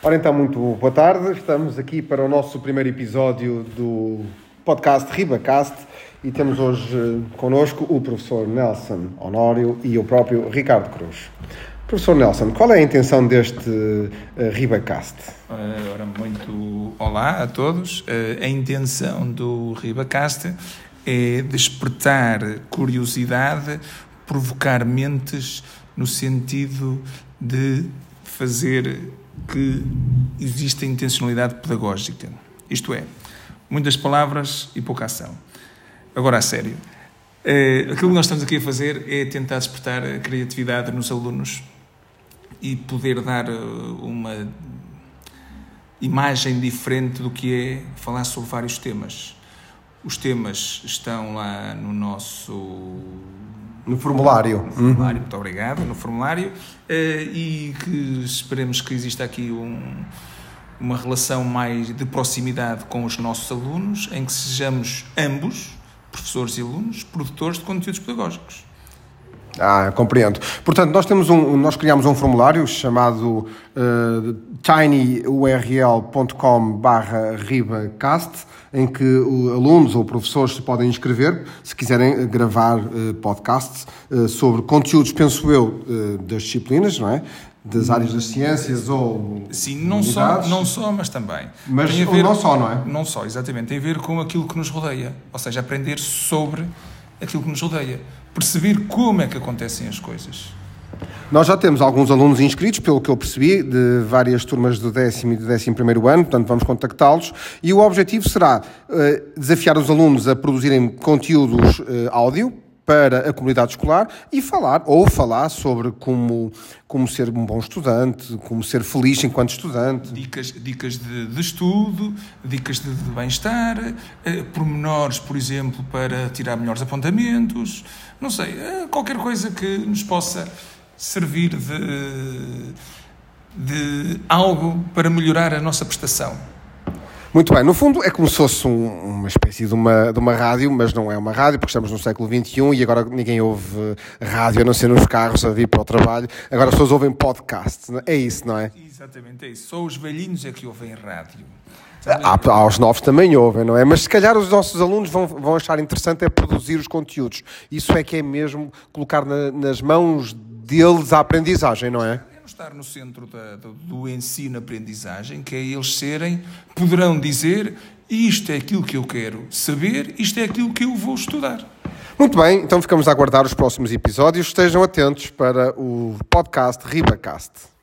Ora então, muito boa tarde. Estamos aqui para o nosso primeiro episódio do podcast RibaCast e temos hoje eh, connosco o professor Nelson Honório e o próprio Ricardo Cruz. Professor Nelson, qual é a intenção deste uh, RibaCast? Ora, muito olá a todos. A intenção do RibaCast é despertar curiosidade, provocar mentes no sentido de fazer que exista intencionalidade pedagógica. Isto é, muitas palavras e pouca ação. Agora, a sério. É, aquilo que nós estamos aqui a fazer é tentar despertar a criatividade nos alunos e poder dar eh, uma imagem diferente do que é falar sobre vários temas. Os temas estão lá no nosso no formulário. No formulário, uhum. muito obrigado. No formulário. Eh, e que esperemos que exista aqui um, uma relação mais de proximidade com os nossos alunos, em que sejamos ambos, professores e alunos, produtores de conteúdos pedagógicos. Ah, compreendo. Portanto, nós temos um, nós criamos um formulário chamado uh, tinyurl.com/ribacast em que alunos ou professores se podem inscrever se quiserem gravar uh, podcasts uh, sobre conteúdos, penso eu, das disciplinas, não é? das áreas das ciências ou sim não só não só mas também. Mas tem a ver, não só não é? Não só exatamente. Tem a ver com aquilo que nos rodeia. Ou seja aprender sobre aquilo que nos rodeia perceber como é que acontecem as coisas. Nós já temos alguns alunos inscritos, pelo que eu percebi, de várias turmas do décimo e do décimo primeiro ano, portanto vamos contactá-los e o objetivo será uh, desafiar os alunos a produzirem conteúdos uh, áudio para a comunidade escolar e falar, ou falar sobre como, como ser um bom estudante, como ser feliz enquanto estudante. Dicas, dicas de, de estudo, dicas de, de bem-estar, eh, pormenores, por exemplo, para tirar melhores apontamentos, não sei, eh, qualquer coisa que nos possa servir de, de algo para melhorar a nossa prestação. Muito bem, no fundo é como se fosse um, uma espécie de uma, de uma rádio, mas não é uma rádio, porque estamos no século XXI e agora ninguém ouve rádio a não ser nos carros a vir para o trabalho. Agora as pessoas ouvem podcast, é? é isso, não é? Exatamente, é isso. Só os velhinhos é que ouvem rádio. Há, há os novos também ouvem, não é? Mas se calhar os nossos alunos vão, vão achar interessante é produzir os conteúdos. Isso é que é mesmo colocar na, nas mãos deles a aprendizagem, não é? Estar no centro da, do, do ensino-aprendizagem, que é eles serem, poderão dizer isto é aquilo que eu quero saber, isto é aquilo que eu vou estudar. Muito bem, então ficamos a aguardar os próximos episódios. Estejam atentos para o podcast RibaCast.